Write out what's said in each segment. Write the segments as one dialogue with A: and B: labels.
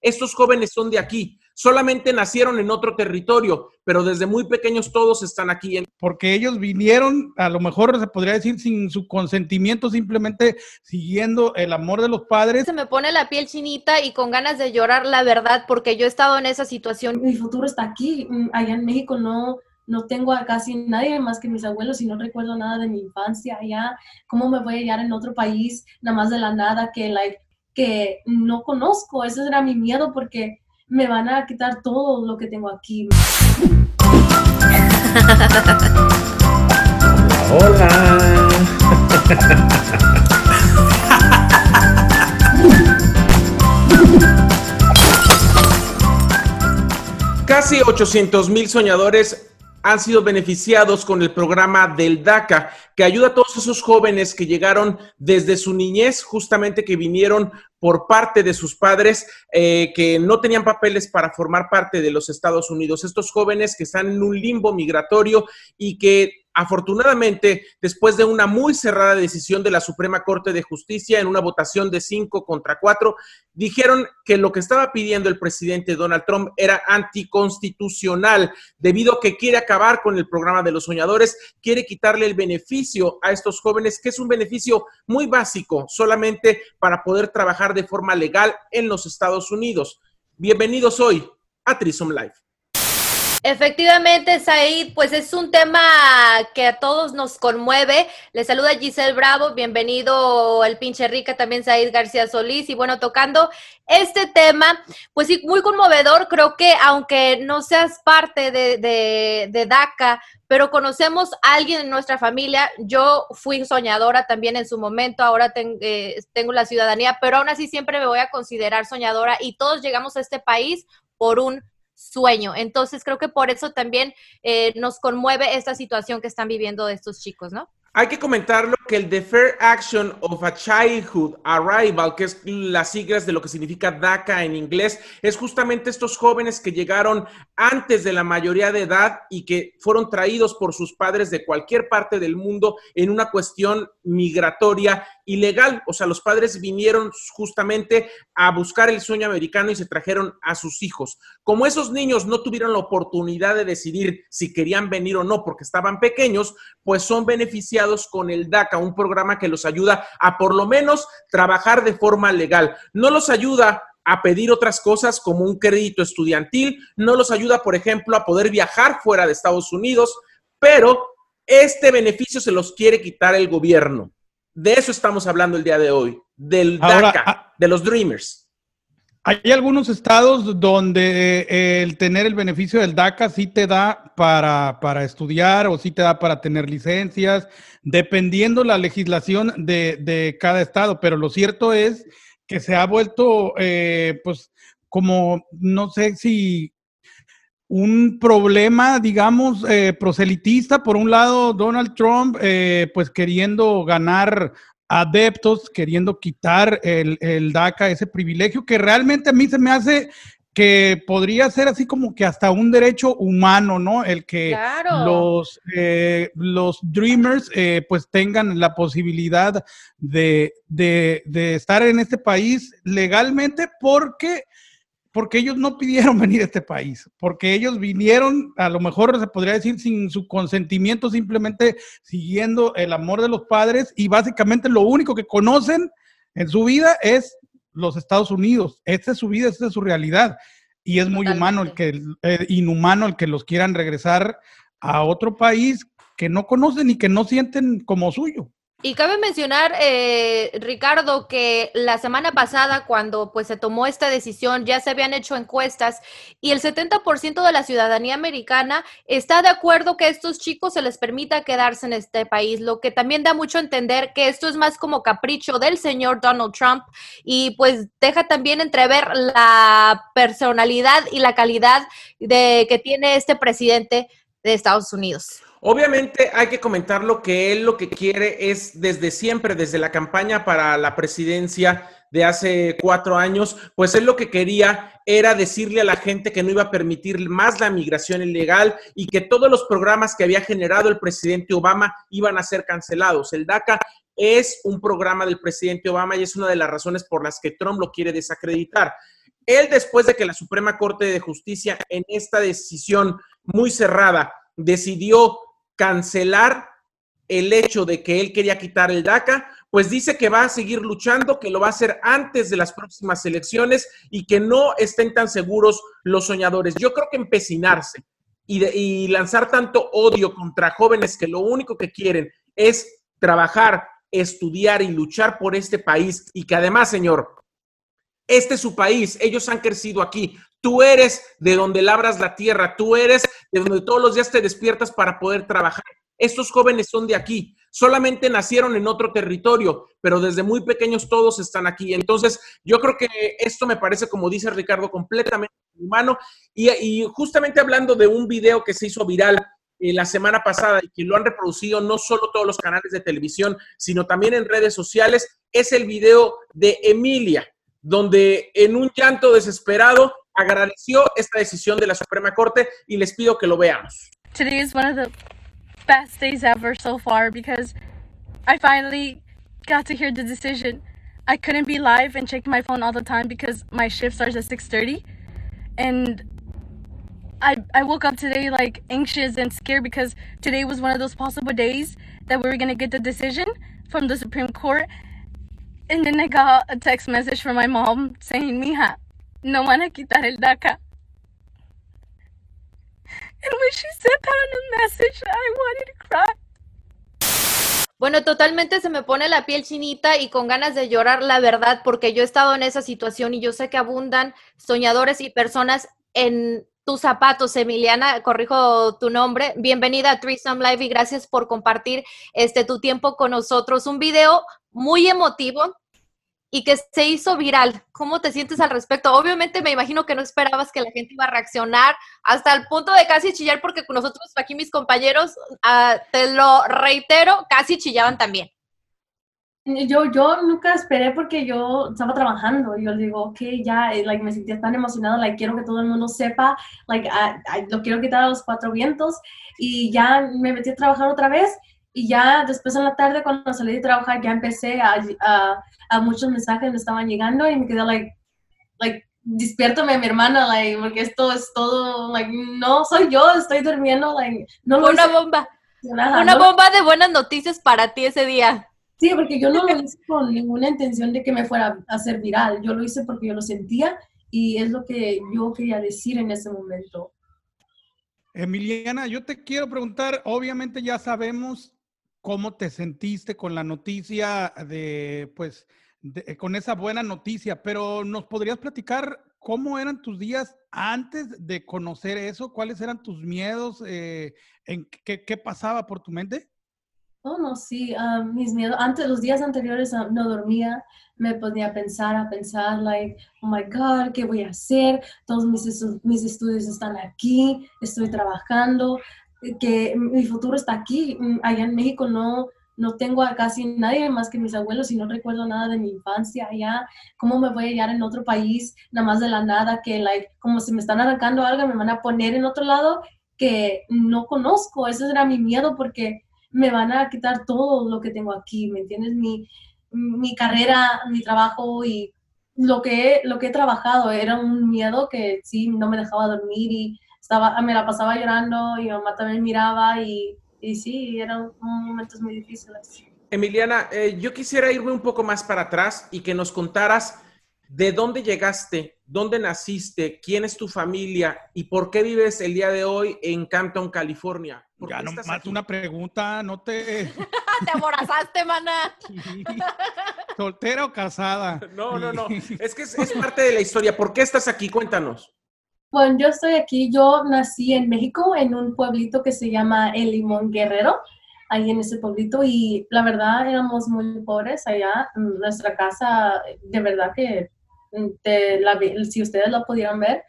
A: Estos jóvenes son de aquí, solamente nacieron en otro territorio, pero desde muy pequeños todos están aquí.
B: Porque ellos vinieron, a lo mejor se podría decir sin su consentimiento, simplemente siguiendo el amor de los padres.
C: Se me pone la piel chinita y con ganas de llorar, la verdad, porque yo he estado en esa situación.
D: Mi futuro está aquí, mm, allá en México no, no tengo a casi nadie más que mis abuelos y no recuerdo nada de mi infancia allá. ¿Cómo me voy a hallar en otro país, nada más de la nada, que, like, que no conozco? Ese era mi miedo porque me van a quitar todo lo que tengo aquí.
A: Hola. Casi 800 mil soñadores han sido beneficiados con el programa del DACA, que ayuda a todos esos jóvenes que llegaron desde su niñez, justamente que vinieron por parte de sus padres eh, que no tenían papeles para formar parte de los Estados Unidos. Estos jóvenes que están en un limbo migratorio y que Afortunadamente, después de una muy cerrada decisión de la Suprema Corte de Justicia en una votación de cinco contra cuatro, dijeron que lo que estaba pidiendo el presidente Donald Trump era anticonstitucional, debido a que quiere acabar con el programa de los soñadores, quiere quitarle el beneficio a estos jóvenes, que es un beneficio muy básico, solamente para poder trabajar de forma legal en los Estados Unidos. Bienvenidos hoy a Trisom Life.
C: Efectivamente, Said, pues es un tema que a todos nos conmueve. Le saluda Giselle Bravo, bienvenido el pinche rica, también Said García Solís. Y bueno, tocando este tema, pues sí, muy conmovedor. Creo que aunque no seas parte de, DACA, pero conocemos a alguien en nuestra familia. Yo fui soñadora también en su momento, ahora eh, tengo la ciudadanía, pero aún así siempre me voy a considerar soñadora y todos llegamos a este país por un sueño. Entonces creo que por eso también eh, nos conmueve esta situación que están viviendo estos chicos, ¿no?
A: Hay que comentarlo que el Deferred Action of a Childhood Arrival, que es las siglas de lo que significa DACA en inglés, es justamente estos jóvenes que llegaron antes de la mayoría de edad y que fueron traídos por sus padres de cualquier parte del mundo en una cuestión migratoria ilegal. O sea, los padres vinieron justamente a buscar el sueño americano y se trajeron a sus hijos. Como esos niños no tuvieron la oportunidad de decidir si querían venir o no porque estaban pequeños, pues son beneficiados con el DACA, un programa que los ayuda a por lo menos trabajar de forma legal. No los ayuda a pedir otras cosas como un crédito estudiantil, no los ayuda, por ejemplo, a poder viajar fuera de Estados Unidos, pero este beneficio se los quiere quitar el gobierno. De eso estamos hablando el día de hoy, del DACA, ah, de los Dreamers.
B: Hay algunos estados donde eh, el tener el beneficio del DACA sí te da para, para, estudiar o sí te da para tener licencias, dependiendo la legislación de, de cada estado. Pero lo cierto es que se ha vuelto, eh, pues, como, no sé si un problema, digamos, eh, proselitista. Por un lado, Donald Trump, eh, pues queriendo ganar adeptos, queriendo quitar el, el, DACA, ese privilegio que realmente a mí se me hace que podría ser así como que hasta un derecho humano, ¿no? El que los, eh, los Dreamers pues tengan la posibilidad de, de, de, estar en este país legalmente porque porque ellos no pidieron venir a este país, porque ellos vinieron, a lo mejor se podría decir sin su consentimiento, simplemente siguiendo el amor de los padres y básicamente lo único que conocen en su vida es los Estados Unidos. Esta es su vida, esta es su realidad. Y es muy humano el que, eh, inhumano el que los quieran regresar a otro país que no conocen y que no sienten como suyo.
C: Y cabe mencionar, eh, Ricardo, que la semana pasada, cuando pues se tomó esta decisión, ya se habían hecho encuestas y el 70% de la ciudadanía americana está de acuerdo que a estos chicos se les permita quedarse en este país, lo que también da mucho a entender que esto es más como capricho del señor Donald Trump y pues deja también entrever la personalidad y la calidad de que tiene este presidente de Estados Unidos.
A: Obviamente hay que comentar lo que él lo que quiere es desde siempre, desde la campaña para la presidencia de hace cuatro años, pues él lo que quería era decirle a la gente que no iba a permitir más la migración ilegal y que todos los programas que había generado el presidente Obama iban a ser cancelados. El DACA es un programa del presidente Obama y es una de las razones por las que Trump lo quiere desacreditar. Él, después de que la Suprema Corte de Justicia en esta decisión muy cerrada decidió cancelar el hecho de que él quería quitar el DACA, pues dice que va a seguir luchando, que lo va a hacer antes de las próximas elecciones y que no estén tan seguros los soñadores. Yo creo que empecinarse y, lanzar tanto odio contra jóvenes que lo único que quieren es trabajar, estudiar y luchar por este país y que además, señor, este es su país, ellos han crecido aquí. Tú eres de donde labras la tierra, tú eres de donde todos los días te despiertas para poder trabajar. Estos jóvenes son de aquí, solamente nacieron en otro territorio, pero desde muy pequeños todos están aquí. Entonces, yo creo que esto me parece, como dice Ricardo, completamente humano. Y, justamente hablando de un video que se hizo viral eh, la semana pasada y que lo han reproducido no solo todos los canales de televisión, sino también en redes sociales, es el video de Emilia, donde en un llanto desesperado agradeció esta decisión de la Suprema Corte y les pido que lo veamos.
E: Today is one of the best days ever so far because I finally got to hear the decision. I couldn't be live and check my phone all the time because my shift starts at 6:30 and I I woke up today like anxious and scared because today was one of those possible days that we were going to get the decision from the Supreme Court. And then I got a text message from my mom saying, "Mija, no van a quitar el DACA." And when she said that on a message, I.
C: Bueno, totalmente se me pone la piel chinita y con ganas de llorar, la verdad, porque yo he estado en esa situación y yo sé que abundan soñadores y personas en tus zapatos, Emiliana, corrijo tu nombre. Bienvenida a Threesome Live y gracias por compartir este tu tiempo con nosotros. Un video muy emotivo y que se hizo viral. ¿Cómo te sientes al respecto? Obviamente me imagino que no esperabas que la gente iba a reaccionar hasta el punto de casi chillar porque nosotros aquí mis compañeros, ah, te lo reitero, casi chillaban también.
D: Yo, yo nunca esperé porque yo estaba trabajando. Yo digo, ok, ya, eh, like, me sentía tan emocionado, like, quiero que todo el mundo sepa, like, lo quiero quitar a los cuatro vientos. Y ya me metí a trabajar otra vez y ya después en la tarde, cuando salí de trabajar, ya empecé a, a, a muchos mensajes me estaban llegando y me quedé, like, like, despiértame mi hermana, like, porque esto es todo, like, no soy yo, estoy durmiendo, like, no
C: lo Una bomba. Una bomba de buenas noticias para ti ese día.
D: Sí, porque yo no lo hice con ninguna intención de que me fuera a hacer viral. Yo lo hice porque yo lo sentía y es lo que yo quería decir en ese momento.
B: Emiliana, yo te quiero preguntar, obviamente ya sabemos cómo te sentiste con la noticia de, pues, eh, con esa buena noticia, pero ¿nos podrías platicar cómo eran tus días antes de conocer eso? ¿Cuáles eran tus miedos? Eh, en qué, qué, pasaba por tu mente?
D: Oh, no, sí, ah, mis miedos, antes, los días anteriores ah, no dormía, me ponía a pensar, a pensar, like, oh my God, ¿qué voy a hacer? Todos mis, mis estudios están aquí, estoy trabajando, que mi futuro está aquí. Mm, allá en México no, no tengo a casi nadie más que mis abuelos y no recuerdo nada de mi infancia allá. ¿Cómo me voy a hallar en otro país, nada más de la nada, que like, como si me están arrancando algo, me van a poner en otro lado que no conozco? Ese era mi miedo porque me van a quitar todo lo que tengo aquí, ¿me entiendes? Mi, mi carrera, mi trabajo y lo que, lo que he trabajado era un miedo que sí no me dejaba dormir estaba, me la pasaba llorando y mi mamá también miraba y, y sí, eran momentos muy difíciles.
A: Emiliana, eh, yo quisiera irme un poco más para atrás y que nos contaras de dónde llegaste, dónde naciste, quién es tu familia y por qué vives el día de hoy en Campton, California.
B: Ya nomás una pregunta, no te...
C: te aborazaste, mana.
B: ¿Soltera o casada?
A: No, no, no. Es que es, es parte de la historia. ¿Por qué estás aquí? Cuéntanos.
D: Bueno, yo estoy aquí, yo nací en México, en un pueblito que se llama El Limón Guerrero, ahí en ese pueblito, y la verdad éramos muy pobres allá. Nuestra casa, de verdad que mm, si ustedes la pudieran ver,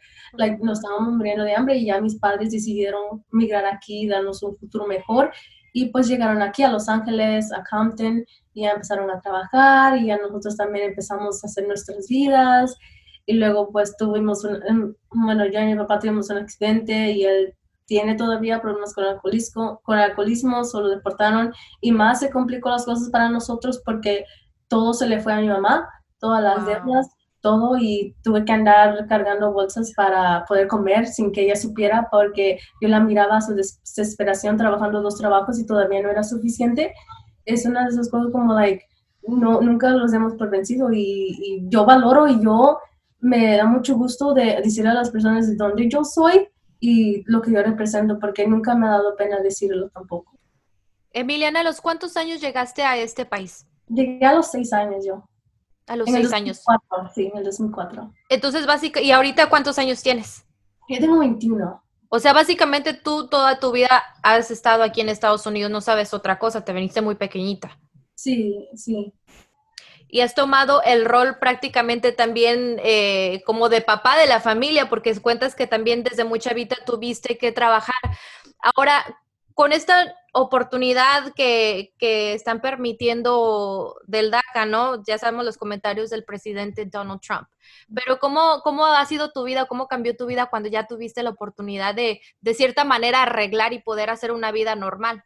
D: nos estábamos muriendo de hambre y ya mis padres decidieron migrar aquí, darnos un futuro mejor. Y pues llegaron aquí a Los Ángeles, a Compton, y ya empezaron a trabajar y ya nosotros también empezamos a hacer nuestras vidas y luego pues tuvimos, un, bueno, yo y mi papá tuvimos un accidente y él tiene todavía problemas con alcoholismo, con alcoholismo, solo deportaron y más se complicó las cosas para nosotros porque todo se le fue a mi mamá, todas las deudas todo y tuve que andar cargando bolsas para poder comer sin que ella supiera porque yo la miraba a su desesperación trabajando dos trabajos y todavía no era suficiente. Es una de esas cosas como, like, no, nunca los hemos por vencido y, y yo valoro y yo me da mucho gusto de decir a las personas de dónde yo soy y lo que yo represento, porque nunca me ha dado pena decirlo tampoco.
C: Emiliana, ¿a los cuántos años llegaste a este país?
D: Llegué a los seis años yo.
C: A los seis años.
D: Sí, en el 2004.
C: Entonces, básicamente, ¿y ahorita cuántos años tienes?
D: Yo tengo 21.
C: O sea, básicamente tú toda tu vida has estado aquí en Estados Unidos, no sabes otra cosa, te veniste muy pequeñita.
D: Sí, sí
C: y has tomado el rol prácticamente también eh, como de papá de la familia, porque cuentas que también desde mucha vida tuviste que trabajar. Ahora, con esta oportunidad que, que, están permitiendo del DACA, ¿no? Ya sabemos los comentarios del presidente Donald Trump, pero ¿cómo, cómo ha sido tu vida, cómo cambió tu vida cuando ya tuviste la oportunidad de, de cierta manera, arreglar y poder hacer una vida normal?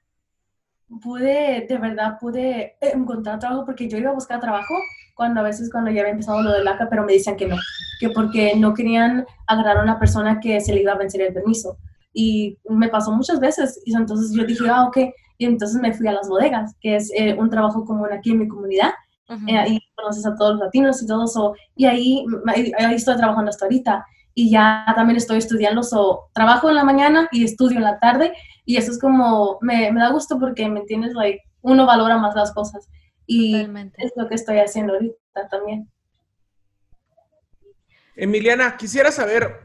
D: Pude, de verdad, pude encontrar trabajo porque yo iba a buscar trabajo cuando a veces cuando ya había empezado lo del ACA, pero me decían que no, que porque no querían agarrar a una persona que se le iba a vencer el permiso. Y me pasó muchas veces, y entonces yo dije, ah, ok, y entonces me fui a las bodegas, que es eh, un trabajo común aquí en mi comunidad, eh, ahí conoces a todos los latinos y todo eso, y ahí, ahí estoy trabajando hasta ahorita, y ya también estoy estudiando, so, trabajo en la mañana y estudio en la tarde, y eso es como, me, me da gusto porque, ¿me entiendes? Like, uno valora más las cosas. Y es lo que estoy haciendo ahorita también.
A: Emiliana, quisiera saber,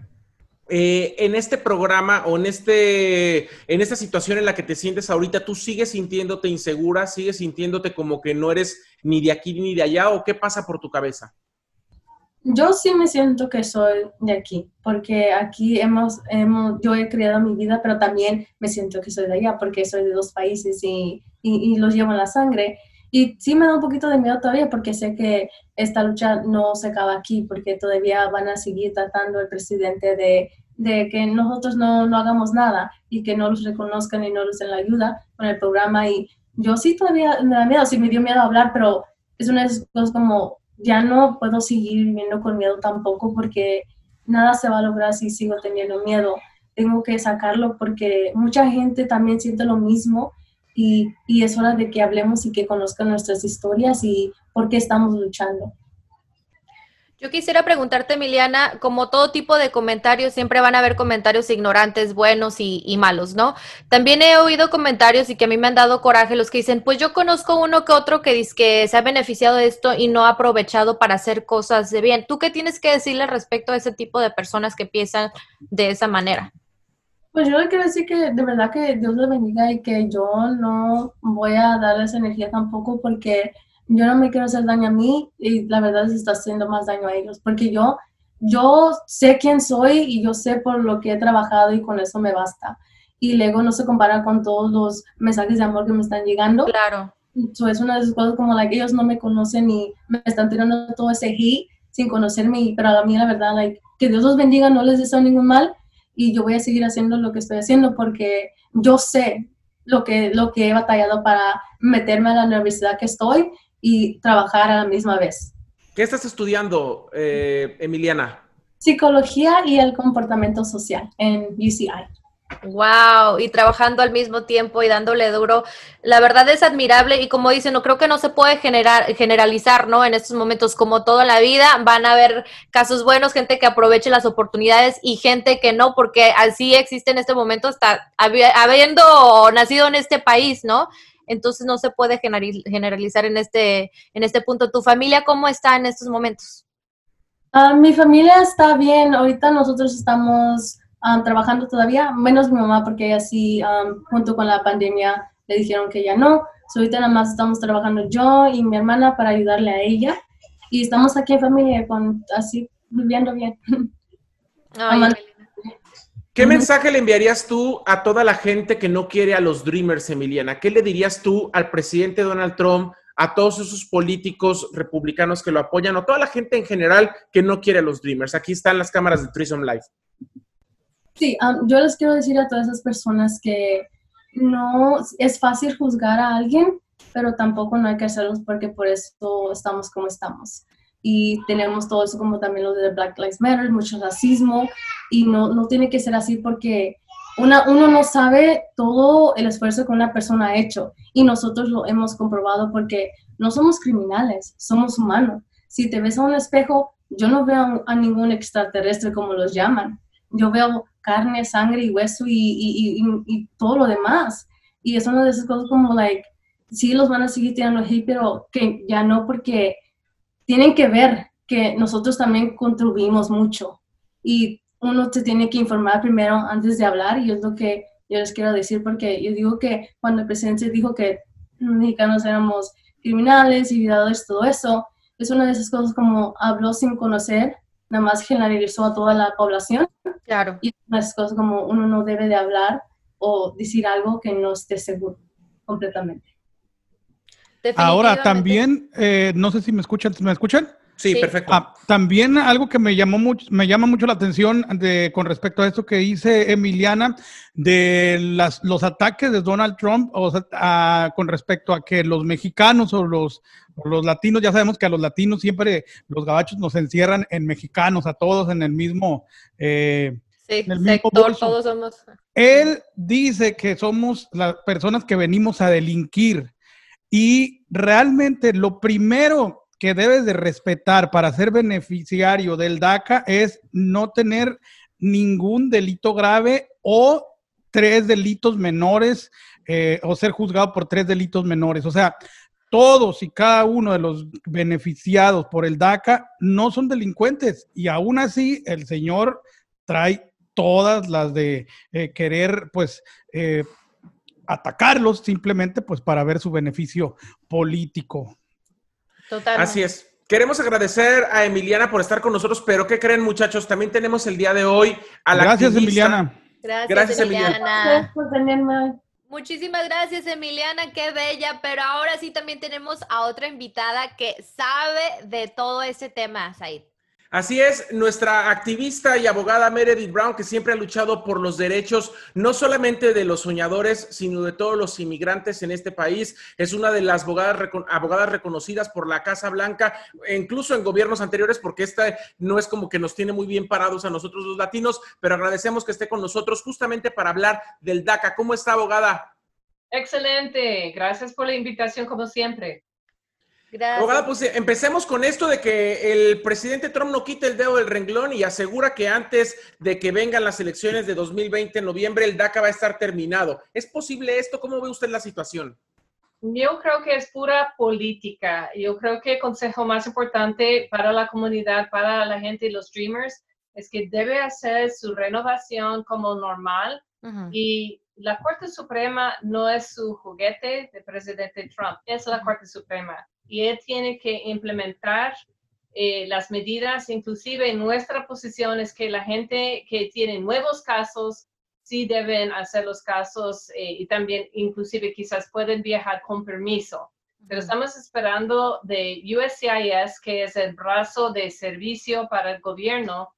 A: eh, en este programa o en, este, en esta situación en la que te sientes ahorita, ¿tú sigues sintiéndote insegura? ¿Sigues sintiéndote como que no eres ni de aquí ni de allá? ¿O qué pasa por tu cabeza?
D: Yo sí me siento que soy de aquí, porque aquí hemos, yo he creado mi vida, pero también me siento que soy de allá, porque soy de dos países y, y, los llevo en la sangre. Y sí me da un poquito de miedo todavía, porque sé que esta lucha no se acaba aquí, porque todavía van a seguir tratando el presidente de, de que nosotros no, no, hagamos nada y que no los reconozcan y no les den la ayuda con el programa. Y yo sí todavía me da miedo, sí me dio miedo hablar, pero es una de esas cosas como ya no puedo seguir viviendo con miedo tampoco porque nada se va a lograr si sigo teniendo miedo. Tengo que sacarlo porque mucha gente también siente lo mismo y, y es hora de que hablemos y que conozcan nuestras historias y por qué estamos luchando.
C: Yo quisiera preguntarte, Emiliana, como todo tipo de comentarios, siempre van a haber comentarios ignorantes, buenos y, malos, ¿no? También he oído comentarios y que a mí me han dado coraje los que dicen, pues yo conozco uno que otro que dice que se ha beneficiado de esto y no ha aprovechado para hacer cosas de bien. ¿Tú qué tienes que decirle respecto a ese tipo de personas que piensan de esa manera?
D: Pues yo le quiero decir que de verdad que Dios le bendiga y que yo no voy a darles energía tampoco porque yo no me quiero hacer daño a mí y la verdad se está haciendo más daño a ellos, porque yo, yo sé quién soy y yo sé por lo que he trabajado y con eso me basta. Y luego no se compara con todos los mensajes de amor que me están llegando.
C: Claro.
D: Eso es una de esas cosas como la que ellos no me conocen y me están tirando todo ese hate sin conocerme, pero a mí la verdad, like, que Dios los bendiga, no les deseo ningún mal y yo voy a seguir haciendo lo que estoy haciendo porque yo sé lo que, lo que he batallado para meterme a la universidad que estoy y trabajar a la misma vez.
A: ¿Qué estás estudiando, eh, Emiliana?
D: Psicología y el comportamiento social en UCI.
C: Wow, y trabajando al mismo tiempo y dándole duro. La verdad es admirable y como dicen, no creo que no se puede generar, generalizar, ¿no? En estos momentos, como toda la vida, van a haber casos buenos, gente que aproveche las oportunidades y gente que no, porque así existe en este momento hasta habiendo nacido en este país, ¿no? Entonces no se puede generalizar en este, en este punto. ¿Tu familia cómo está en estos momentos?
D: Ah, mi familia está bien, ahorita nosotros estamos ah, trabajando todavía, menos mi mamá porque ella sí, ah, junto con la pandemia, le dijeron que ya no. ahorita nada más estamos trabajando yo y mi hermana para ayudarle a ella y estamos aquí en familia, con, así viviendo bien.
A: ¿Qué mensaje le enviarías tú a toda la gente que no quiere a los Dreamers, Emiliana? ¿Qué le dirías tú al presidente Donald Trump, a todos esos políticos republicanos que lo apoyan, o toda la gente en general que no quiere a los Dreamers? Aquí están las cámaras de Treason Live.
D: Sí, um, yo les quiero decir a todas esas personas que no es fácil juzgar a alguien, pero tampoco no hay que hacerlos porque por eso estamos como estamos. Y tenemos todo eso como también lo de Black Lives Matter, mucho racismo y no, no tiene que ser así porque una, uno no sabe todo el esfuerzo que una persona ha hecho y nosotros lo hemos comprobado porque no somos criminales, somos humanos. Si te ves a un espejo, yo no veo a ningún extraterrestre como los llaman. Yo veo carne, sangre y hueso y, y, y, y todo lo demás. Y es una de esas cosas como, like, sí los van a seguir tirando hate, pero que ya no porque tienen que ver que nosotros también contribuimos mucho y uno se tiene que informar primero antes de hablar y es lo que yo les quiero decir porque yo digo que cuando el presidente dijo que los mexicanos éramos criminales y violadores, todo eso, es una de esas cosas como habló sin conocer, nada más generalizó a toda la población.
C: Claro.
D: Y una de esas cosas como uno no debe de hablar o decir algo que no esté seguro completamente.
B: Ahora también, eh, no sé si me escuchan, ¿me escuchan?
A: Sí, perfecto.
B: Ah, también algo que me llamó mucho, me llama mucho la atención de, con respecto a esto que dice Emiliana de las, los ataques de Donald Trump o con respecto a que los mexicanos o los, los latinos, ya sabemos que a los latinos siempre los gabachos nos encierran en mexicanos, a todos en el mismo,
C: eh, en el mismo sector, todos somos.
B: Él dice que somos las personas que venimos a delinquir. Y realmente lo primero que debes de respetar para ser beneficiario del DACA es no tener ningún delito grave o tres delitos menores eh, o ser juzgado por tres delitos menores. O sea, todos y cada uno de los beneficiados por el DACA no son delincuentes y aún así el señor trae todas las de eh, querer pues eh, atacarlos simplemente pues para ver su beneficio político.
A: Total. Así es. Queremos agradecer a Emiliana por estar con nosotros, pero ¿qué creen muchachos? También tenemos el día de hoy a la
B: Gracias Emiliana.
C: Gracias, Emiliana. Gracias Muchísimas gracias Emiliana, qué bella, pero ahora sí también tenemos a otra invitada que sabe de todo ese tema, Said.
A: Así es, nuestra activista y abogada Meredith Brown, que siempre ha luchado por los derechos no solamente de los soñadores, sino de todos los inmigrantes en este país, es una de las abogadas, reconocidas por la Casa Blanca, incluso en gobiernos anteriores, porque esta no es como que nos tiene muy bien parados a nosotros los latinos, pero agradecemos que esté con nosotros justamente para hablar del DACA. ¿Cómo está, abogada?
F: Excelente, gracias por la invitación como siempre.
A: Abogada, pues empecemos con esto de que el presidente Trump no quite el dedo del renglón y asegura que antes de que vengan las elecciones de 2020 en noviembre, el DACA va a estar terminado. ¿Es posible esto? ¿Cómo ve usted la situación?
F: Yo creo que es pura política. Yo creo que el consejo más importante para la comunidad, para la gente y los streamers, es que debe hacer su renovación como normal y la Corte Suprema no es su juguete de presidente Trump, es la Corte Suprema y él tiene que implementar eh, las medidas, inclusive nuestra posición es que la gente que tiene nuevos casos sí deben hacer los casos eh, y también inclusive quizás pueden viajar con permiso. Pero estamos esperando de USCIS, que es el brazo de servicio para el gobierno,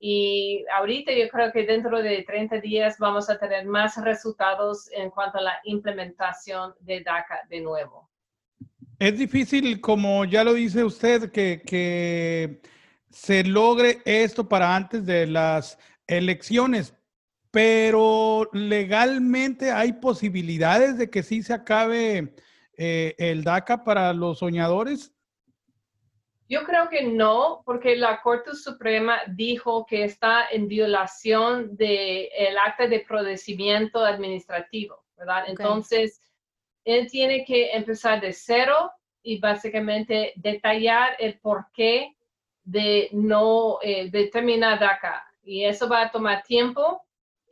F: y ahorita yo creo que dentro de 30 días vamos a tener más resultados en cuanto a la implementación de DACA de nuevo.
B: Es difícil, como ya lo dice usted, que, se logre esto para antes de las elecciones, pero legalmente hay posibilidades de que sí se acabe eh, el DACA para los soñadores.
F: Yo creo que no, porque la Corte Suprema dijo que está en violación del el acta de procedimiento administrativo, ¿verdad? Entonces, él tiene que empezar de cero y básicamente detallar el porqué de no eh, determinar DACA. Y eso va a tomar tiempo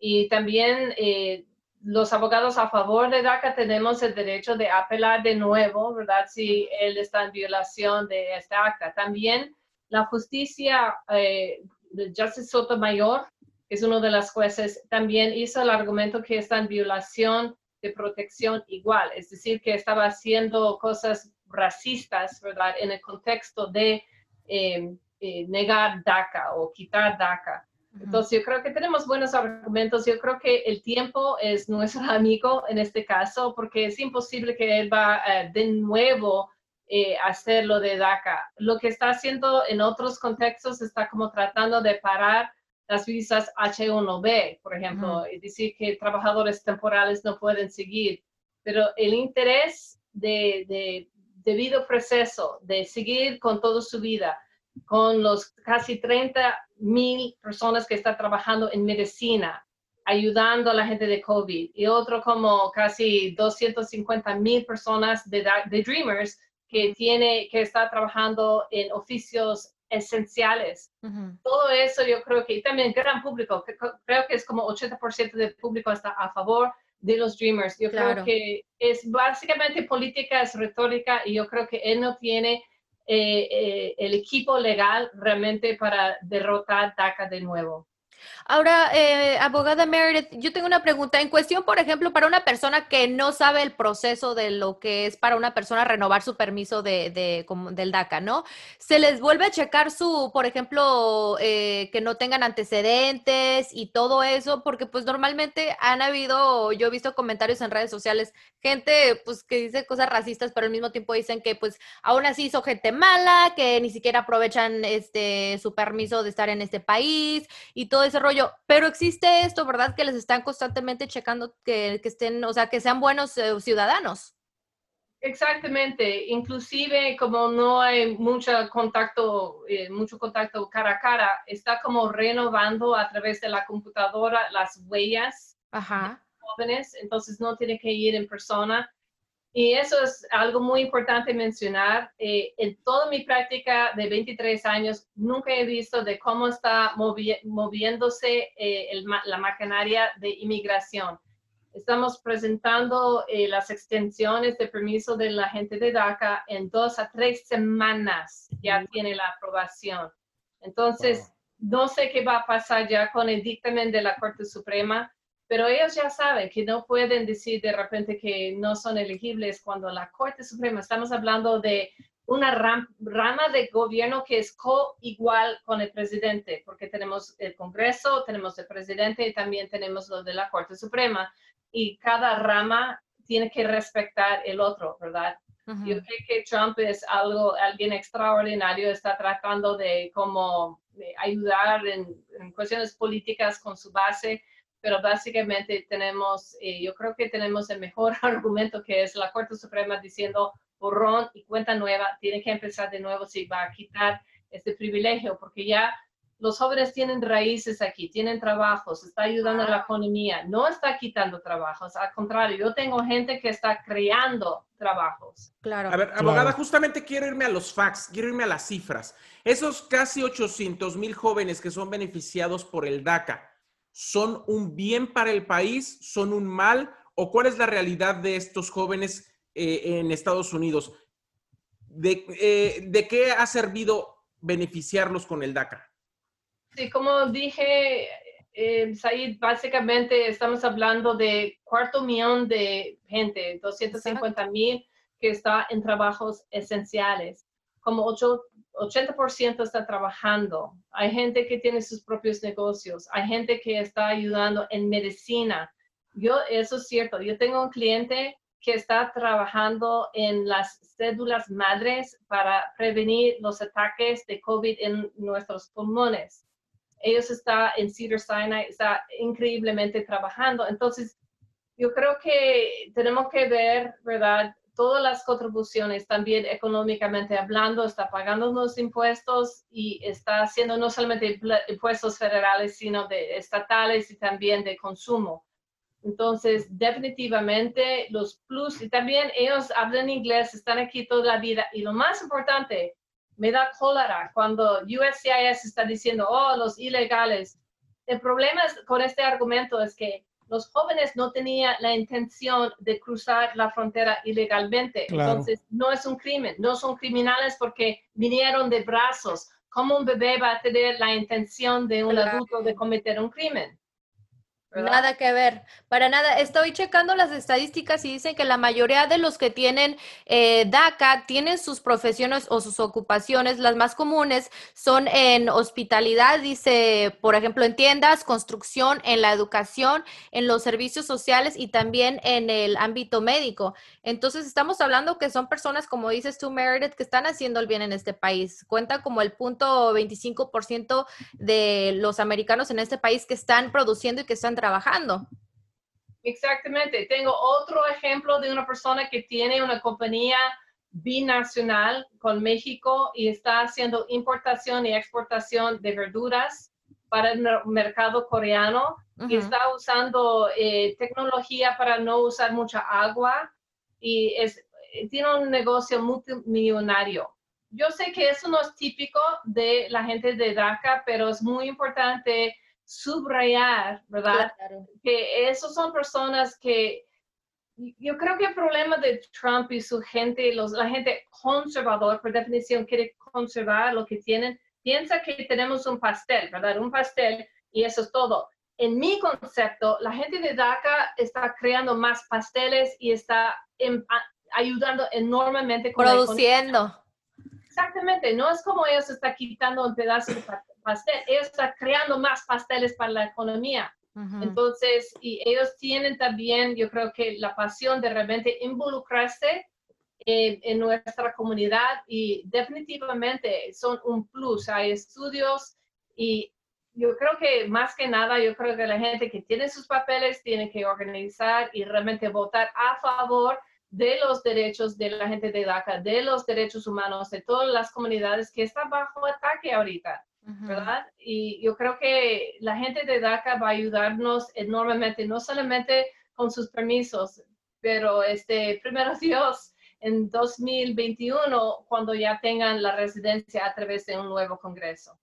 F: y también eh, los abogados a favor de DACA tenemos el derecho de apelar de nuevo, ¿verdad? Si él está en violación de esta acta. También la justicia, eh, Justice Sotomayor, que es uno de los jueces, también hizo el argumento que está en violación de protección igual, es decir, que estaba haciendo cosas racistas, ¿verdad? En el contexto de em, eh, negar DACA o quitar DACA. Entonces, yo creo que tenemos buenos argumentos. Yo creo que el tiempo es nuestro amigo en este caso, porque es imposible que él va de nuevo eh, hacer lo de DACA. Lo que está haciendo en otros contextos está como tratando de parar las visas H1B, por ejemplo, y decir que trabajadores temporales no pueden seguir. Pero el interés de, de debido proceso de seguir con toda su vida, con los casi 30 mil personas que están trabajando en medicina, ayudando a la gente de COVID, y otro como casi 250 mil personas de, de Dreamers que, tiene, que está trabajando en oficios esenciales. Todo eso yo creo que, y también gran público, creo que es como 80% del público está a favor de los Dreamers. Yo creo que es básicamente política, es retórica, y yo creo que él no tiene eh, eh, el equipo legal realmente para derrotar DACA de nuevo.
C: Ahora, eh, abogada Meredith, yo tengo una pregunta. En cuestión, por ejemplo, para una persona que no sabe el proceso de lo que es para una persona renovar su permiso de, del DACA, ¿no? Se les vuelve a checar su, por ejemplo, eh, que no tengan antecedentes y todo eso, porque pues normalmente han habido, yo he visto comentarios en redes sociales, gente pues que dice cosas racistas, pero al mismo tiempo dicen que pues aún así son gente mala, que ni siquiera aprovechan este su permiso de estar en este país y todo eso rollo, pero existe esto, ¿verdad? Que les están constantemente checando que, estén, o sea, que sean buenos eh, ciudadanos.
F: Exactamente, inclusive como no hay mucho contacto, eh, mucho contacto cara a cara, está como renovando a través de la computadora las huellas
C: Ajá.
F: jóvenes, entonces no tiene que ir en persona y eso es algo muy importante mencionar. Eh, en toda mi práctica de 23 años, nunca he visto de cómo está moviéndose eh, la maquinaria de inmigración. Estamos presentando eh, las extensiones de permiso de la gente de DACA en dos a tres semanas. Ya tiene la aprobación. Entonces, no sé qué va a pasar ya con el dictamen de la Corte Suprema pero ellos ya saben que no pueden decir de repente que no son elegibles cuando la Corte Suprema, estamos hablando de una rama de gobierno que es co-igual con el presidente, porque tenemos el Congreso, tenemos el presidente y también tenemos lo de la Corte Suprema, y cada rama tiene que respetar el otro, ¿verdad? Yo creo que Trump es algo, alguien extraordinario, está tratando de como ayudar en, en cuestiones políticas con su base, pero básicamente tenemos, eh, yo creo que tenemos el mejor argumento que es la Corte Suprema diciendo borrón y cuenta nueva, tiene que empezar de nuevo si va a quitar este privilegio, porque ya los jóvenes tienen raíces aquí, tienen trabajos, está ayudando a la economía, no está quitando trabajos, al contrario, yo tengo gente que está creando trabajos.
C: Claro.
A: A ver, abogada, justamente quiero irme a los facts, quiero irme a las cifras. Esos casi 800 mil jóvenes que son beneficiados por el DACA, son un bien para el país, son un mal o cuál es la realidad de estos jóvenes eh, en Estados Unidos? Eh, ¿De, qué ha servido beneficiarlos con el DACA?
F: Sí, como dije, eh, Said, básicamente estamos hablando de cuarto millón de gente, 250 mil que está en trabajos esenciales. Como ocho 80% está trabajando. Hay gente que tiene sus propios negocios. Hay gente que está ayudando en medicina. Yo, eso es cierto. Yo tengo un cliente que está trabajando en las cédulas madres para prevenir los ataques de COVID en nuestros pulmones. Ellos están en Cedar Sinai, está increíblemente trabajando. Entonces, yo creo que tenemos que ver, ¿verdad? Todas las contribuciones, también económicamente hablando, está pagando los impuestos y está haciendo no solamente impuestos federales, sino de estatales y también de consumo. Entonces, definitivamente los plus, y también ellos hablan inglés, están aquí toda la vida. Y lo más importante, me da cólera cuando USCIS está diciendo, oh, los ilegales. El problema con este argumento es que los jóvenes no tenían la intención de cruzar la frontera ilegalmente. Entonces, no es un crimen, no son criminales porque vinieron de brazos. ¿Cómo un bebé va a tener la intención de un adulto de cometer un crimen?
C: Nada que ver, para nada. Estoy checando las estadísticas y dicen que la mayoría de los que tienen eh, DACA tienen sus profesiones o sus ocupaciones. Las más comunes son en hospitalidad, dice, por ejemplo, en tiendas, construcción, en la educación, en los servicios sociales y también en el ámbito médico. Entonces, estamos hablando que son personas, como dices tú, Meredith, que están haciendo el bien en este país. Cuenta como el punto 25% de los americanos en este país que están produciendo y que están trabajando.
F: Exactamente. Tengo otro ejemplo de una persona que tiene una compañía binacional con México y está haciendo importación y exportación de verduras para el mercado coreano y está usando eh, tecnología para no usar mucha agua y es, tiene un negocio multimillonario. Yo sé que eso no es típico de la gente de DACA, pero es muy importante subrayar, ¿verdad? Que esos son personas que yo creo que el problema de Trump y su gente, los, la gente conservador, por definición, quiere conservar lo que tienen, piensa que tenemos un pastel, ¿verdad? Un pastel y eso es todo. En mi concepto, la gente de DACA está creando más pasteles y está ayudando enormemente.
C: Con Produciendo.
F: Exactamente, no es como ellos están quitando un pedazo de pastel, ellos están creando más pasteles para la economía. Entonces, y ellos tienen también, yo creo que la pasión de realmente involucrarse en, en, nuestra comunidad y definitivamente son un plus. Hay estudios y yo creo que más que nada, yo creo que la gente que tiene sus papeles tiene que organizar y realmente votar a favor de los derechos de la gente de DACA, de los derechos humanos, de todas las comunidades que están bajo ataque ahorita, ¿verdad? Y yo creo que la gente de DACA va a ayudarnos enormemente, no solamente con sus permisos, pero este, primero Dios, en 2021, cuando ya tengan la residencia a través de un nuevo Congreso.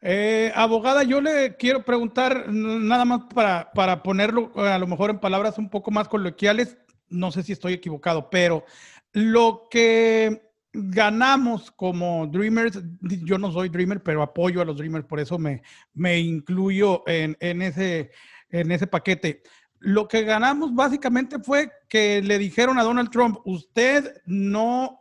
B: Eh, abogada, yo le quiero preguntar, nada más para, para ponerlo a lo mejor en palabras un poco más coloquiales, no sé si estoy equivocado, pero lo que ganamos como Dreamers, yo no soy Dreamer, pero apoyo a los Dreamers, por eso me, me incluyo en, ese, en ese paquete. Lo que ganamos básicamente fue que le dijeron a Donald Trump, usted no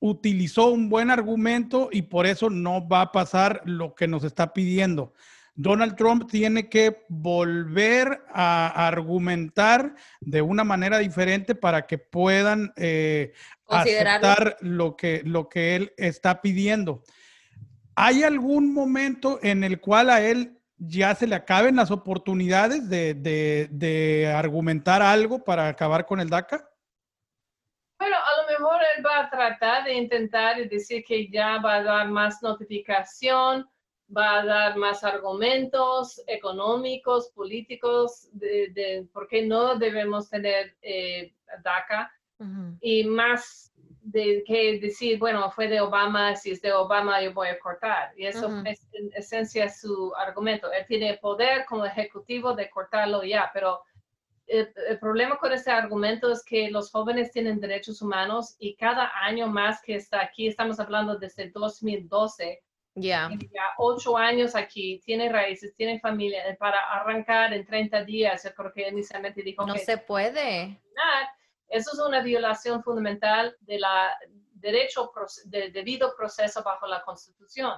B: utilizó un buen argumento y por eso no va a pasar lo que nos está pidiendo. Donald Trump tiene que volver a argumentar de una manera diferente para que puedan eh, aceptar lo que, lo que él está pidiendo. ¿Hay algún momento en el cual a él ya se le acaben las oportunidades de, de argumentar algo para acabar con el DACA?
F: Bueno, a lo mejor él va a tratar de intentar decir que ya va a dar más notificación va a dar más argumentos económicos, políticos, de, por qué no debemos tener eh, DACA y más de que decir, bueno, fue de Obama, si es de Obama yo voy a cortar. Y eso es en esencia su argumento. Él tiene poder como ejecutivo de cortarlo ya, pero el, el, problema con ese argumento es que los jóvenes tienen derechos humanos y cada año más que está aquí, estamos hablando desde 2012,
C: ya.
F: ocho años aquí, tiene raíces, tiene familia, para arrancar en 30 días, yo creo que inicialmente dijo
C: no
F: que...
C: No se puede.
F: Eso es una violación fundamental de la derecho del debido proceso bajo la Constitución.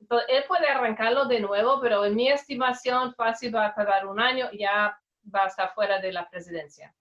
F: Entonces, él puede arrancarlo de nuevo, pero en mi estimación fácil va a tardar un año y ya va a estar fuera de la presidencia.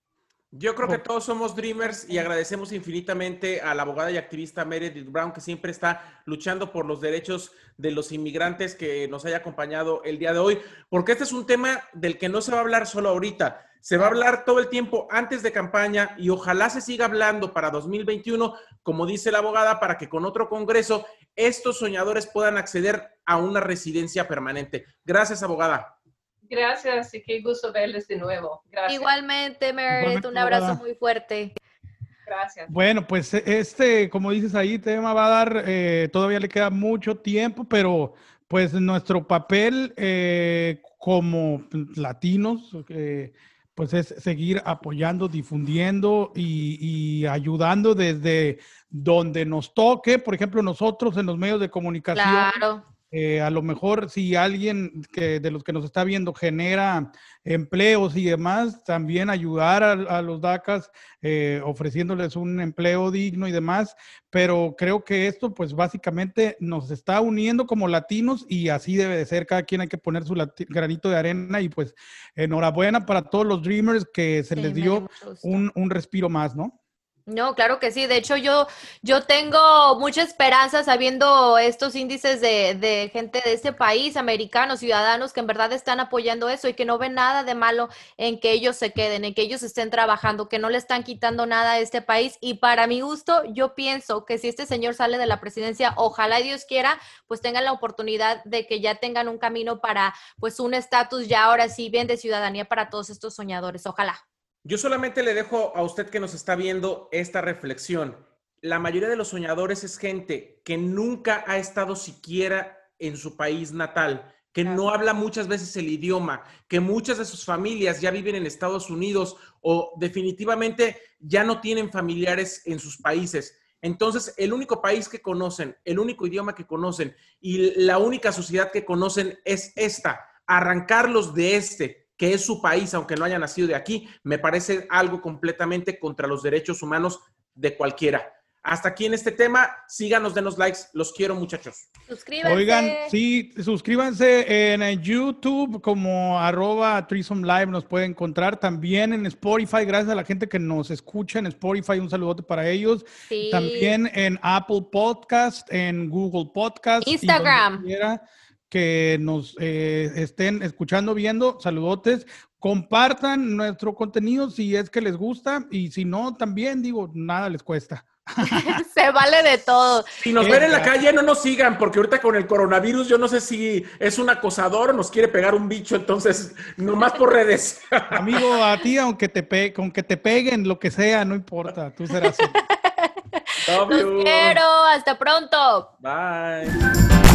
A: Yo creo que todos somos dreamers y agradecemos infinitamente a la abogada y activista Meredith Brown que siempre está luchando por los derechos de los inmigrantes que nos haya acompañado el día de hoy, porque este es un tema del que no se va a hablar solo ahorita, se va a hablar todo el tiempo antes de campaña y ojalá se siga hablando para 2021, como dice la abogada, para que con otro Congreso estos soñadores puedan acceder a una residencia permanente. Gracias, abogada.
F: Gracias y qué gusto verles de nuevo. Gracias.
C: Igualmente, Meredith, un abrazo muy fuerte.
F: Gracias.
B: Bueno, pues este, como dices ahí, tema va a dar, eh, todavía le queda mucho tiempo, pero pues nuestro papel eh, como latinos, eh, pues es seguir apoyando, difundiendo y, y, ayudando desde donde nos toque. Por ejemplo, nosotros en los medios de comunicación.
C: Claro
B: Eh, a lo mejor si alguien que de los que nos está viendo genera empleos y demás, también ayudar a, los DACAS eh, ofreciéndoles un empleo digno y demás, pero creo que esto pues básicamente nos está uniendo como latinos y así debe de ser, cada quien hay que poner su granito de arena y pues enhorabuena para todos los Dreamers que se les dio un, un respiro más, ¿no?
C: No, claro que sí. De hecho, yo, yo tengo mucha esperanza sabiendo estos índices de, de, gente de este país, americanos, ciudadanos, que en verdad están apoyando eso y que no ven nada de malo en que ellos se queden, en que ellos estén trabajando, que no le están quitando nada a este país. Y para mi gusto, yo pienso que si este señor sale de la presidencia, ojalá Dios quiera, pues tengan la oportunidad de que ya tengan un camino para, pues, un estatus ya ahora sí bien de ciudadanía para todos estos soñadores. Ojalá.
A: Yo solamente le dejo a usted que nos está viendo esta reflexión. La mayoría de los soñadores es gente que nunca ha estado siquiera en su país natal, que no habla muchas veces el idioma, que muchas de sus familias ya viven en Estados Unidos o definitivamente ya no tienen familiares en sus países. Entonces, el único país que conocen, el único idioma que conocen y la única sociedad que conocen es esta, arrancarlos de este que es su país, aunque no haya nacido de aquí, me parece algo completamente contra los derechos humanos de cualquiera. Hasta aquí en este tema, síganos, denos likes, los quiero muchachos.
C: Suscríbanse.
B: Oigan, sí, suscríbanse en YouTube como arroba Live, nos puede encontrar también en Spotify, gracias a la gente que nos escucha en Spotify, un saludote para ellos. También en Apple Podcast, en Google Podcast.
C: Instagram
B: que nos eh, estén escuchando, viendo, saludotes, compartan nuestro contenido si es que les gusta y si no, también digo, nada les cuesta.
C: Se vale de todo.
A: Si nos ven en la calle, no nos sigan, porque ahorita con el coronavirus yo no sé si es un acosador o nos quiere pegar un bicho, entonces, nomás por redes.
B: Amigo, a ti, aunque te, pe aunque te peguen, lo que sea, no importa, tú serás.
C: Los quiero, hasta pronto.
A: Bye.